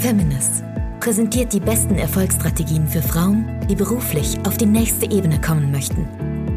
Feminist präsentiert die besten Erfolgsstrategien für Frauen, die beruflich auf die nächste Ebene kommen möchten.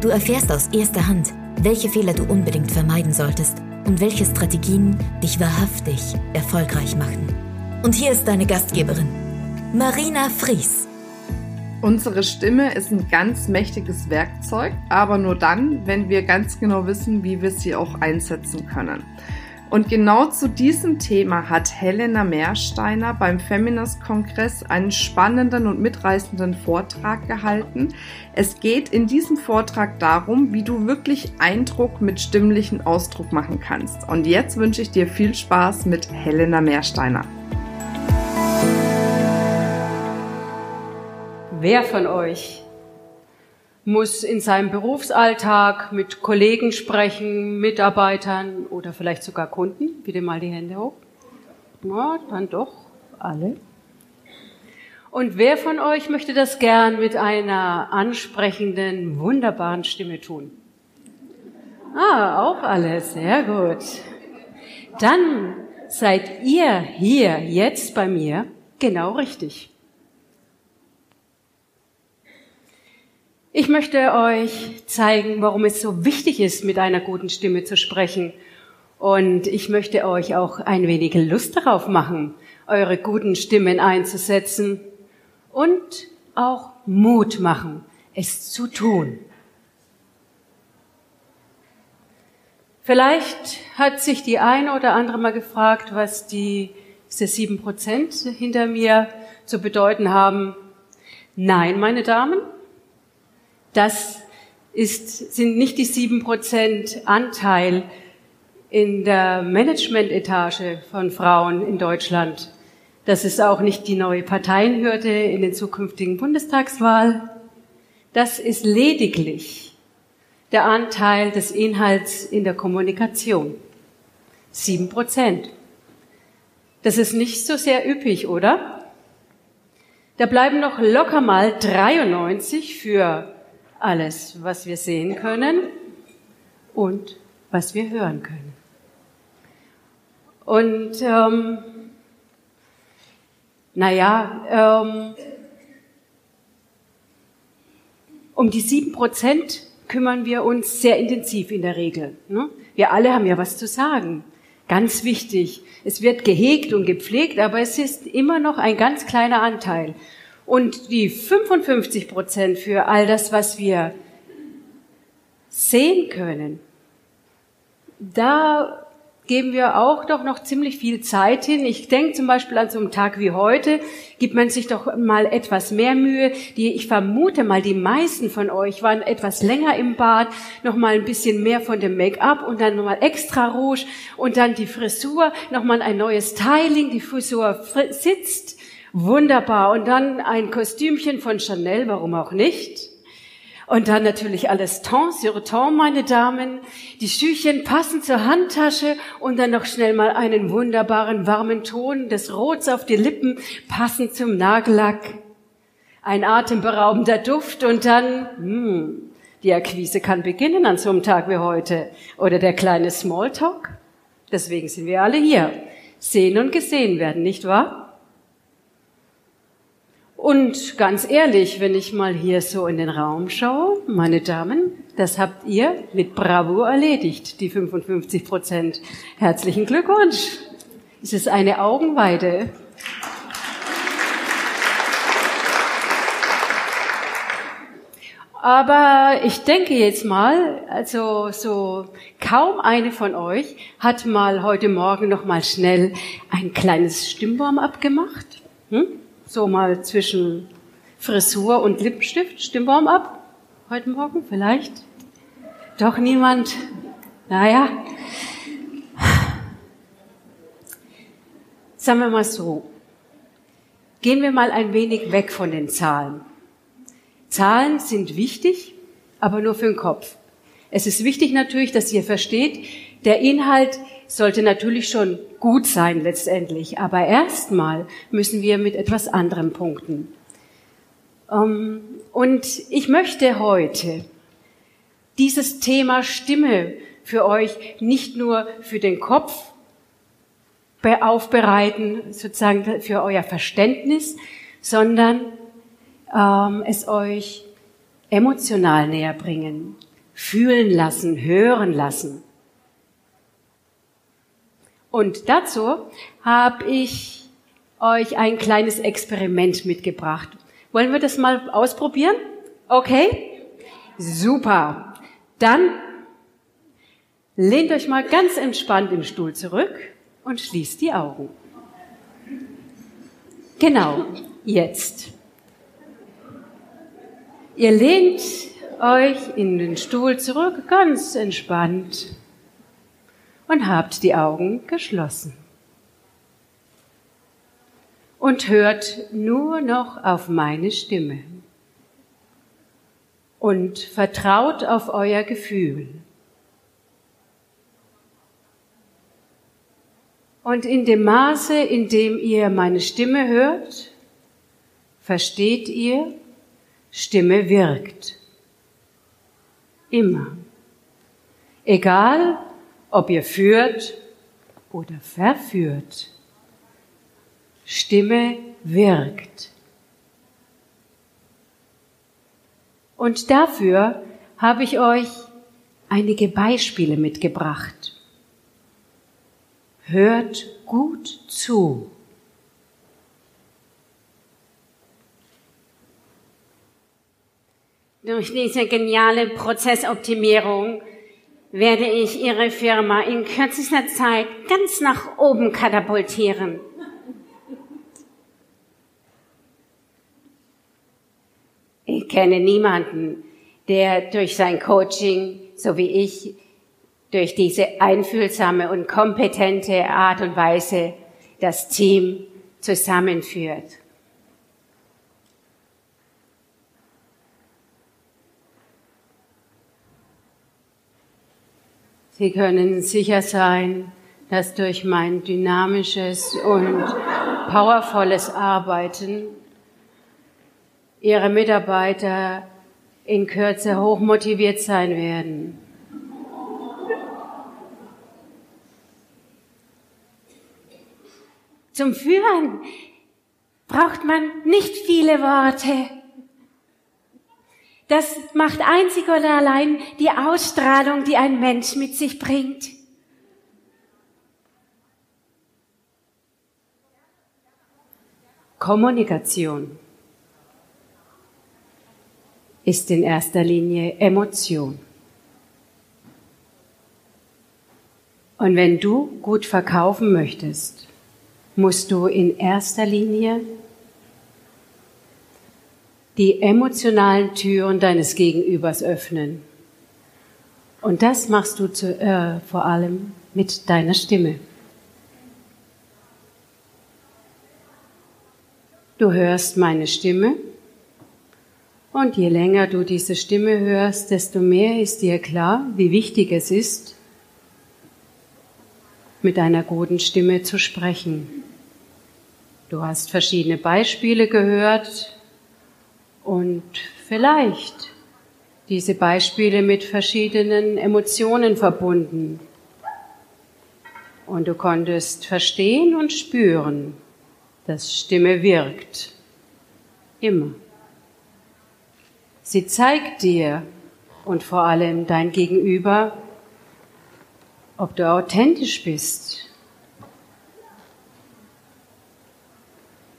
Du erfährst aus erster Hand, welche Fehler du unbedingt vermeiden solltest und welche Strategien dich wahrhaftig erfolgreich machen. Und hier ist deine Gastgeberin, Marina Fries. Unsere Stimme ist ein ganz mächtiges Werkzeug, aber nur dann, wenn wir ganz genau wissen, wie wir sie auch einsetzen können. Und genau zu diesem Thema hat Helena Meersteiner beim Feminist-Kongress einen spannenden und mitreißenden Vortrag gehalten. Es geht in diesem Vortrag darum, wie du wirklich Eindruck mit stimmlichen Ausdruck machen kannst. Und jetzt wünsche ich dir viel Spaß mit Helena Meersteiner. Wer von euch muss in seinem Berufsalltag mit Kollegen sprechen, Mitarbeitern oder vielleicht sogar Kunden. Bitte mal die Hände hoch. Ja, dann doch alle. Und wer von euch möchte das gern mit einer ansprechenden, wunderbaren Stimme tun? Ah, auch alle. Sehr gut. Dann seid ihr hier jetzt bei mir genau richtig. Ich möchte euch zeigen, warum es so wichtig ist, mit einer guten Stimme zu sprechen. Und ich möchte euch auch ein wenig Lust darauf machen, eure guten Stimmen einzusetzen und auch Mut machen, es zu tun. Vielleicht hat sich die eine oder andere mal gefragt, was die, sieben Prozent hinter mir zu bedeuten haben. Nein, meine Damen, das ist, sind nicht die sieben Prozent Anteil in der Managementetage von Frauen in Deutschland. Das ist auch nicht die neue Parteienhürde in den zukünftigen Bundestagswahl. Das ist lediglich der Anteil des Inhalts in der Kommunikation. Sieben Prozent. Das ist nicht so sehr üppig, oder? Da bleiben noch locker mal 93 für alles, was wir sehen können und was wir hören können. Und ähm, naja, ähm, um die sieben Prozent kümmern wir uns sehr intensiv in der Regel. Ne? Wir alle haben ja was zu sagen. Ganz wichtig. Es wird gehegt und gepflegt, aber es ist immer noch ein ganz kleiner Anteil. Und die 55 Prozent für all das, was wir sehen können, da geben wir auch doch noch ziemlich viel Zeit hin. Ich denke zum Beispiel an so einen Tag wie heute, gibt man sich doch mal etwas mehr Mühe. Die, ich vermute mal, die meisten von euch waren etwas länger im Bad, noch mal ein bisschen mehr von dem Make-up und dann noch mal extra Rouge und dann die Frisur, noch mal ein neues Styling, die Frisur sitzt Wunderbar. Und dann ein Kostümchen von Chanel, warum auch nicht? Und dann natürlich alles Temps sur Temps, meine Damen. Die Schüchen passen zur Handtasche und dann noch schnell mal einen wunderbaren warmen Ton des Rots auf die Lippen, passend zum Nagellack. Ein atemberaubender Duft und dann, hm, die Akquise kann beginnen an so einem Tag wie heute. Oder der kleine Smalltalk. Deswegen sind wir alle hier. Sehen und gesehen werden, nicht wahr? Und ganz ehrlich, wenn ich mal hier so in den Raum schaue, meine Damen, das habt ihr mit Bravo erledigt, die 55 Prozent. Herzlichen Glückwunsch. Es ist eine Augenweide. Aber ich denke jetzt mal, also so kaum eine von euch hat mal heute Morgen noch mal schnell ein kleines Stimmbaum abgemacht. Hm? So mal zwischen Frisur und Lippenstift, Stimmbaum ab? Heute Morgen vielleicht? Doch niemand? Naja. Sagen wir mal so. Gehen wir mal ein wenig weg von den Zahlen. Zahlen sind wichtig, aber nur für den Kopf. Es ist wichtig natürlich, dass ihr versteht, der Inhalt sollte natürlich schon gut sein letztendlich, aber erstmal müssen wir mit etwas anderem punkten. Ähm, und ich möchte heute dieses Thema Stimme für euch nicht nur für den Kopf aufbereiten, sozusagen für euer Verständnis, sondern ähm, es euch emotional näher bringen, fühlen lassen, hören lassen. Und dazu habe ich euch ein kleines Experiment mitgebracht. Wollen wir das mal ausprobieren? Okay? Super. Dann lehnt euch mal ganz entspannt im Stuhl zurück und schließt die Augen. Genau, jetzt. Ihr lehnt euch in den Stuhl zurück, ganz entspannt und habt die Augen geschlossen. Und hört nur noch auf meine Stimme. Und vertraut auf euer Gefühl. Und in dem Maße, in dem ihr meine Stimme hört, versteht ihr, Stimme wirkt. Immer. Egal, ob ihr führt oder verführt. Stimme wirkt. Und dafür habe ich euch einige Beispiele mitgebracht. Hört gut zu. Durch diese geniale Prozessoptimierung werde ich Ihre Firma in kürzester Zeit ganz nach oben katapultieren. Ich kenne niemanden, der durch sein Coaching, so wie ich, durch diese einfühlsame und kompetente Art und Weise das Team zusammenführt. Sie können sicher sein, dass durch mein dynamisches und powervolles Arbeiten Ihre Mitarbeiter in Kürze hochmotiviert sein werden. Zum Führen braucht man nicht viele Worte. Das macht einzig oder allein die Ausstrahlung, die ein Mensch mit sich bringt. Kommunikation ist in erster Linie Emotion. Und wenn du gut verkaufen möchtest, musst du in erster Linie die emotionalen Türen deines Gegenübers öffnen. Und das machst du zu, äh, vor allem mit deiner Stimme. Du hörst meine Stimme und je länger du diese Stimme hörst, desto mehr ist dir klar, wie wichtig es ist, mit einer guten Stimme zu sprechen. Du hast verschiedene Beispiele gehört, und vielleicht diese Beispiele mit verschiedenen Emotionen verbunden. Und du konntest verstehen und spüren, dass Stimme wirkt. Immer. Sie zeigt dir und vor allem dein Gegenüber, ob du authentisch bist,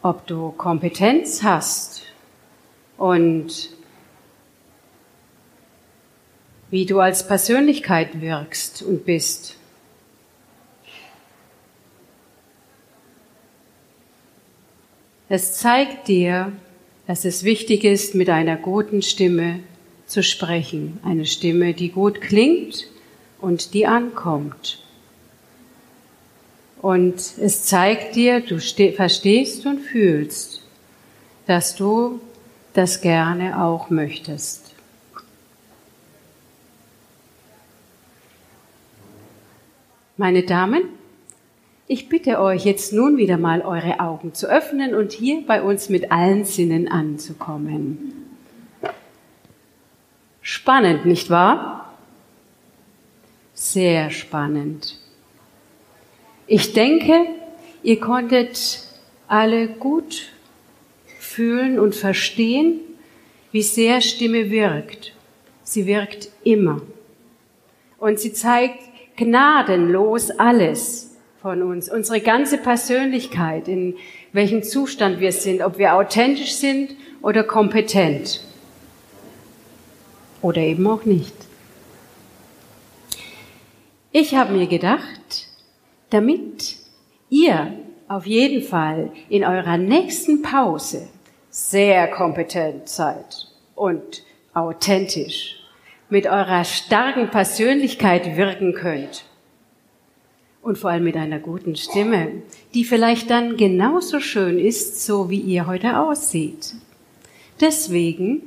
ob du Kompetenz hast und wie du als Persönlichkeit wirkst und bist. Es zeigt dir, dass es wichtig ist, mit einer guten Stimme zu sprechen. Eine Stimme, die gut klingt und die ankommt. Und es zeigt dir, du verstehst und fühlst, dass du das gerne auch möchtest. Meine Damen, ich bitte euch jetzt nun wieder mal eure Augen zu öffnen und hier bei uns mit allen Sinnen anzukommen. Spannend, nicht wahr? Sehr spannend. Ich denke, ihr konntet alle gut fühlen und verstehen, wie sehr Stimme wirkt. Sie wirkt immer. Und sie zeigt gnadenlos alles von uns, unsere ganze Persönlichkeit, in welchem Zustand wir sind, ob wir authentisch sind oder kompetent. Oder eben auch nicht. Ich habe mir gedacht, damit ihr auf jeden Fall in eurer nächsten Pause sehr kompetent seid und authentisch mit eurer starken Persönlichkeit wirken könnt und vor allem mit einer guten Stimme, die vielleicht dann genauso schön ist, so wie ihr heute aussieht. Deswegen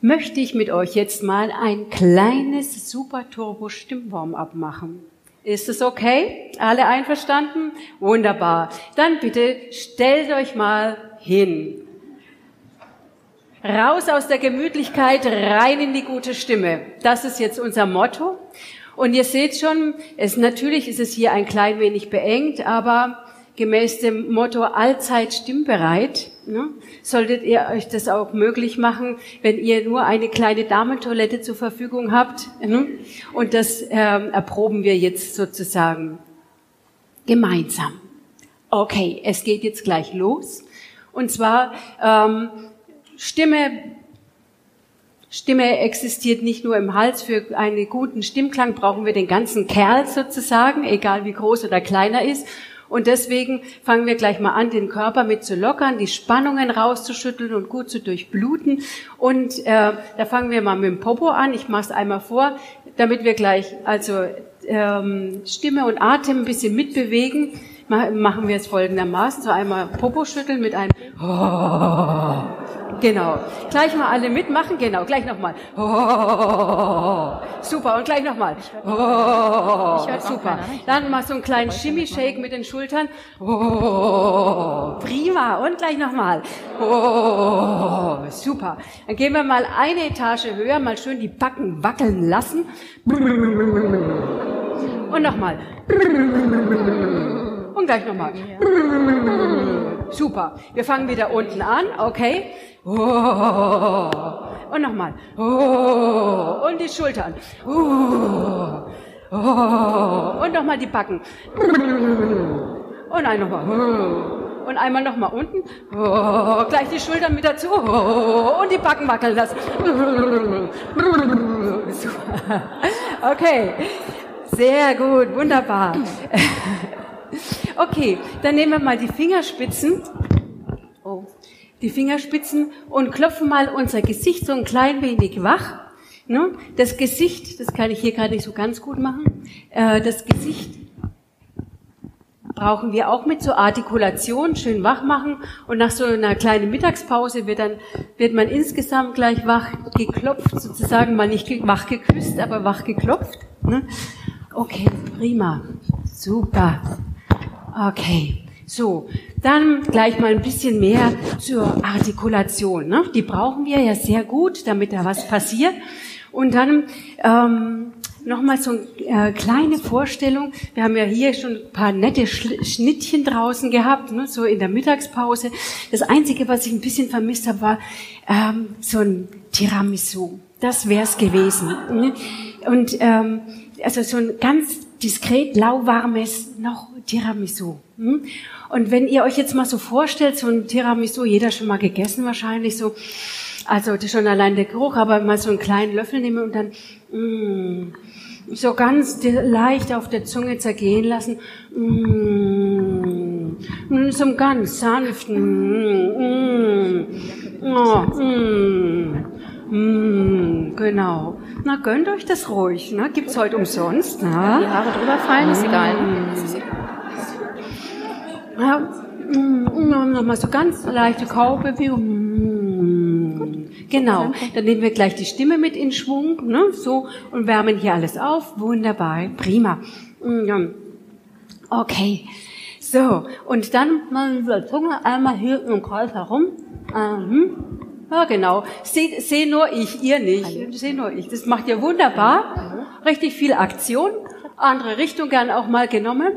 möchte ich mit euch jetzt mal ein kleines Super Turbo Stimmwarm-up machen. Ist es okay? Alle einverstanden? Wunderbar. Dann bitte stellt euch mal hin. Raus aus der Gemütlichkeit, rein in die gute Stimme. Das ist jetzt unser Motto. Und ihr seht schon, es, natürlich ist es hier ein klein wenig beengt, aber gemäß dem Motto allzeit stimmbereit, ne, solltet ihr euch das auch möglich machen, wenn ihr nur eine kleine Damentoilette zur Verfügung habt. Ne, und das ähm, erproben wir jetzt sozusagen gemeinsam. Okay, es geht jetzt gleich los. Und zwar ähm, Stimme Stimme existiert nicht nur im Hals. Für einen guten Stimmklang brauchen wir den ganzen Kerl sozusagen, egal wie groß oder kleiner ist. Und deswegen fangen wir gleich mal an, den Körper mit zu lockern, die Spannungen rauszuschütteln und gut zu durchbluten. Und äh, da fangen wir mal mit dem Popo an. Ich mache es einmal vor, damit wir gleich also ähm, Stimme und Atem ein bisschen mitbewegen. Machen wir es folgendermaßen. So einmal Popo schütteln mit einem oh. Genau. Gleich mal alle mitmachen. Genau. Gleich nochmal. Oh, super. Und gleich nochmal. Oh, super. Dann mal so einen kleinen Shimmy-Shake mit den Schultern. Oh, prima. Und gleich nochmal. Oh, super. Dann gehen wir mal eine Etage höher, mal schön die Backen wackeln lassen. Und nochmal. Und gleich nochmal. Super. Wir fangen wieder unten an, okay? Oh. Und nochmal. Oh. Und die Schultern. Oh. Und nochmal die Backen. Und ein nochmal. Und einmal nochmal unten. Gleich die Schultern mit dazu. Oh. Und die Backen wackeln lassen. Okay. Sehr gut. Wunderbar. Okay, dann nehmen wir mal die Fingerspitzen. Oh die Fingerspitzen und klopfen mal unser Gesicht so ein klein wenig wach. Ne? Das Gesicht, das kann ich hier gerade nicht so ganz gut machen, äh, das Gesicht brauchen wir auch mit zur Artikulation, schön wach machen und nach so einer kleinen Mittagspause wird dann, wird man insgesamt gleich wach geklopft, sozusagen mal nicht wach geküsst, aber wach geklopft. Ne? Okay, prima, super, okay. So, dann gleich mal ein bisschen mehr zur Artikulation. Ne? Die brauchen wir ja sehr gut, damit da was passiert. Und dann ähm, nochmal so eine äh, kleine Vorstellung. Wir haben ja hier schon ein paar nette Schnittchen draußen gehabt, ne? so in der Mittagspause. Das Einzige, was ich ein bisschen vermisst habe, war ähm, so ein Tiramisu. Das wär's gewesen. Ne? Und ähm, also so ein ganz diskret lauwarmes noch Tiramisu. Hm? Und wenn ihr euch jetzt mal so vorstellt, so ein Tiramisu, jeder schon mal gegessen wahrscheinlich so, also schon allein der Geruch, aber mal so einen kleinen Löffel nehmen und dann mm, so ganz leicht auf der Zunge zergehen lassen. Mm, so einem ganz sanften. Mm, oh, mm, mm, genau. Na, gönnt euch das ruhig. Ne? Gibt's heute umsonst. Ne? Die Haare drüber fallen, ist egal. Ne? Ja, mm, nochmal so ganz leichte Kaubewegung. Mm. Genau, dann nehmen wir gleich die Stimme mit in Schwung, ne, so, und wärmen hier alles auf. Wunderbar, prima. Mm, okay, so, und dann mal mit der Zunge einmal hier im Kreis herum. Mhm. Ja, genau. Seht seh nur ich, ihr nicht. Seht nur ich. Das macht ihr wunderbar. Richtig viel Aktion. Andere Richtung gern auch mal genommen.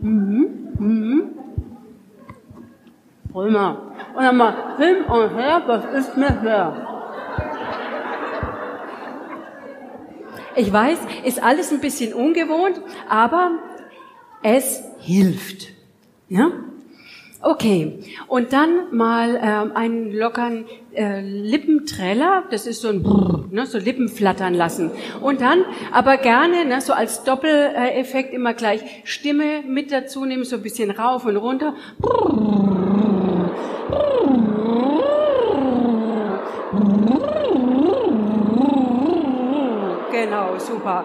Mhm. Mhm. prima. Und dann mal hin und her, was ist mir her? Ich weiß, ist alles ein bisschen ungewohnt, aber es hilft. Ja? Okay, und dann mal ähm, einen lockeren äh, Lippentreller, das ist so ein Brrr, ne, so Lippen flattern lassen. Und dann aber gerne, ne, so als Doppeleffekt immer gleich Stimme mit dazu nehmen, so ein bisschen rauf und runter. Genau, super.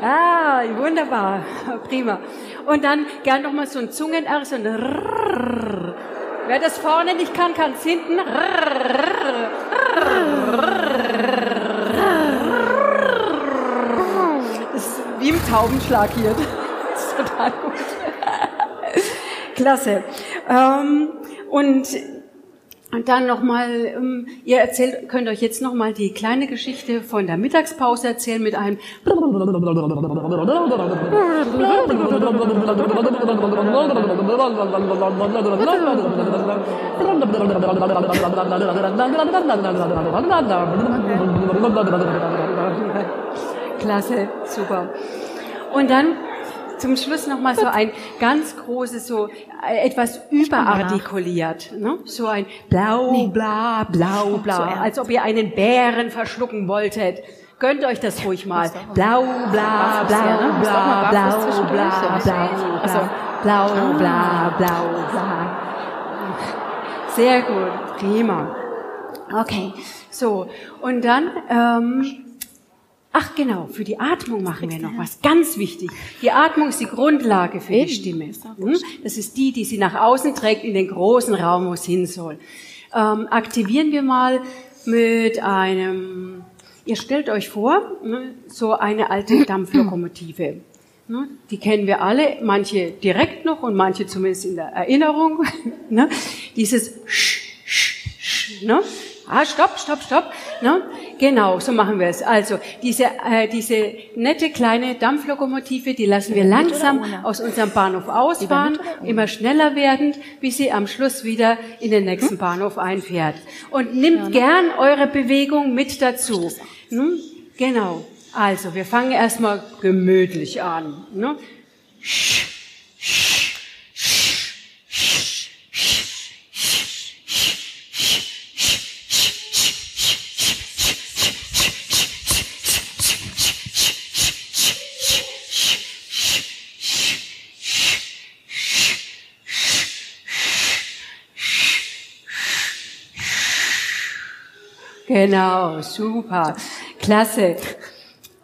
Ah, wunderbar, prima. Und dann gern noch mal so ein Zungen-R, so ein Rrrr. Wer das vorne nicht kann, kann es hinten. Das ist wie im Taubenschlag hier. Das ist total gut. Klasse. Und und dann nochmal, ähm, ihr erzählt, könnt euch jetzt nochmal die kleine Geschichte von der Mittagspause erzählen mit einem Klasse, super. Und dann zum Schluss noch mal so ein ganz großes, so äh, etwas überartikuliert, ne? so ein blau, bla, blau, blau, als ob ihr einen Bären verschlucken wolltet. Gönnt euch das ruhig mal. Blau, bla, blau, blau, blau, blau, bla, blau, blau, bla, blau, bla. Sehr gut, prima. Okay, so und dann ähm, Ach genau, für die Atmung machen wir noch was ganz wichtig. Die Atmung ist die Grundlage für die Stimme. Hm? Das ist die, die sie nach außen trägt in den großen Raum, wo es hin soll. Ähm, aktivieren wir mal mit einem, ihr stellt euch vor, ne, so eine alte Dampflokomotive. Ne, die kennen wir alle, manche direkt noch und manche zumindest in der Erinnerung. Ne? Dieses Sch, Sch, Sch, ne? Ah, stopp, stopp, stopp. Ne? Genau, so machen wir es. Also diese, äh, diese nette kleine Dampflokomotive, die lassen wir langsam aus unserem Bahnhof ausfahren, immer schneller werdend, bis sie am Schluss wieder in den nächsten hm? Bahnhof einfährt. Und nimmt ne? gern eure Bewegung mit dazu. Hm? Genau. Also, wir fangen erstmal gemütlich an. Ne? Sch, sch. Genau, super, klasse.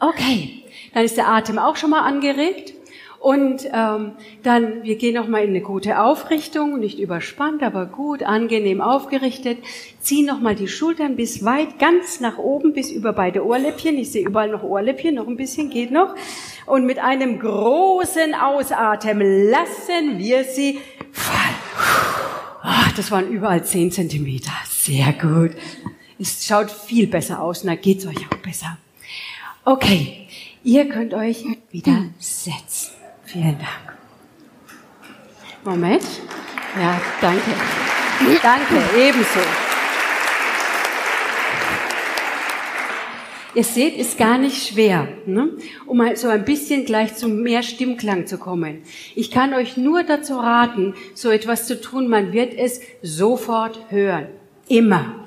Okay, dann ist der Atem auch schon mal angeregt. Und ähm, dann, wir gehen nochmal in eine gute Aufrichtung, nicht überspannt, aber gut, angenehm aufgerichtet. Ziehen nochmal die Schultern bis weit, ganz nach oben, bis über beide Ohrläppchen. Ich sehe überall noch Ohrläppchen, noch ein bisschen geht noch. Und mit einem großen Ausatmen lassen wir sie fallen. Ach, das waren überall zehn Zentimeter. Sehr gut. Es schaut viel besser aus und da geht's euch auch besser. Okay, ihr könnt euch wieder setzen. Vielen Dank. Moment. Ja, danke. Danke, ebenso. Ihr seht, ist gar nicht schwer, ne? um mal so ein bisschen gleich zu mehr Stimmklang zu kommen. Ich kann euch nur dazu raten, so etwas zu tun. Man wird es sofort hören. Immer.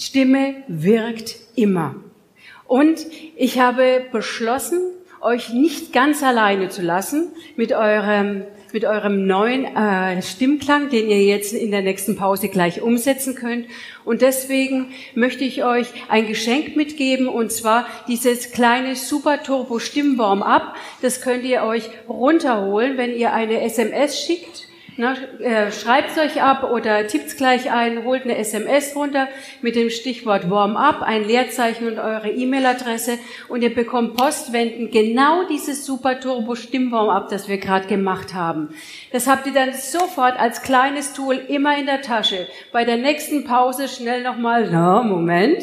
Stimme wirkt immer. Und ich habe beschlossen, euch nicht ganz alleine zu lassen mit eurem, mit eurem neuen äh, Stimmklang, den ihr jetzt in der nächsten Pause gleich umsetzen könnt. Und deswegen möchte ich euch ein Geschenk mitgeben, und zwar dieses kleine Super Turbo Stimmwarm Up. Das könnt ihr euch runterholen, wenn ihr eine SMS schickt na, äh, schreibt euch ab oder tippt's gleich ein, holt eine SMS runter mit dem Stichwort Warm-up, ein Leerzeichen und eure E-Mail-Adresse und ihr bekommt postwendend genau dieses super Turbo Stimmwarm-up, das wir gerade gemacht haben. Das habt ihr dann sofort als kleines Tool immer in der Tasche. Bei der nächsten Pause schnell nochmal, na, Moment,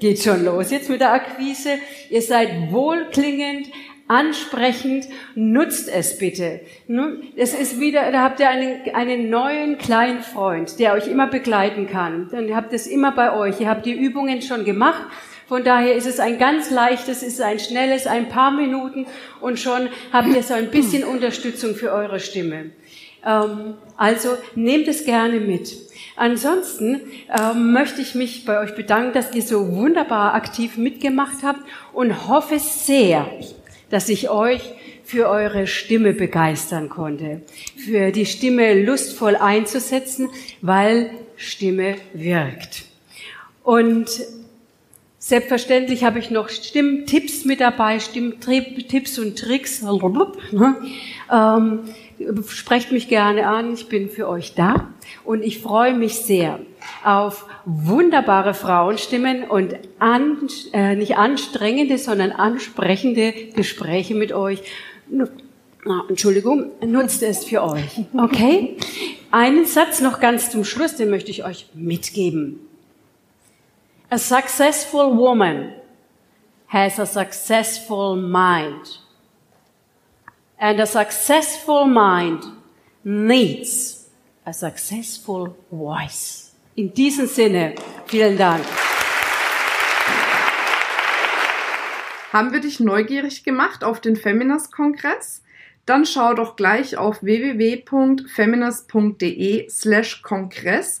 geht schon los jetzt mit der Akquise. Ihr seid wohlklingend, ansprechend, nutzt es bitte. Es ist wieder, da habt ihr einen, einen neuen kleinen Freund, der euch immer begleiten kann. Dann habt es immer bei euch. Ihr habt die Übungen schon gemacht. Von daher ist es ein ganz leichtes, ist ein schnelles, ein paar Minuten und schon habt ihr so ein bisschen Unterstützung für eure Stimme. Ähm, also nehmt es gerne mit. Ansonsten ähm, möchte ich mich bei euch bedanken, dass ihr so wunderbar aktiv mitgemacht habt und hoffe sehr, dass ich euch für eure Stimme begeistern konnte, für die Stimme lustvoll einzusetzen, weil Stimme wirkt. Und selbstverständlich habe ich noch Stimmtipps mit dabei, Stimmtipps und Tricks. Ähm, sprecht mich gerne an, ich bin für euch da und ich freue mich sehr auf wunderbare Frauenstimmen und an, äh, nicht anstrengende, sondern ansprechende Gespräche mit euch. Entschuldigung, nutzt es für euch. Okay? Einen Satz noch ganz zum Schluss, den möchte ich euch mitgeben. A successful woman has a successful mind. And a successful mind needs a successful voice. In diesem Sinne, vielen Dank. Haben wir dich neugierig gemacht auf den Feminist-Kongress? Dann schau doch gleich auf www.feminist.de slash Kongress,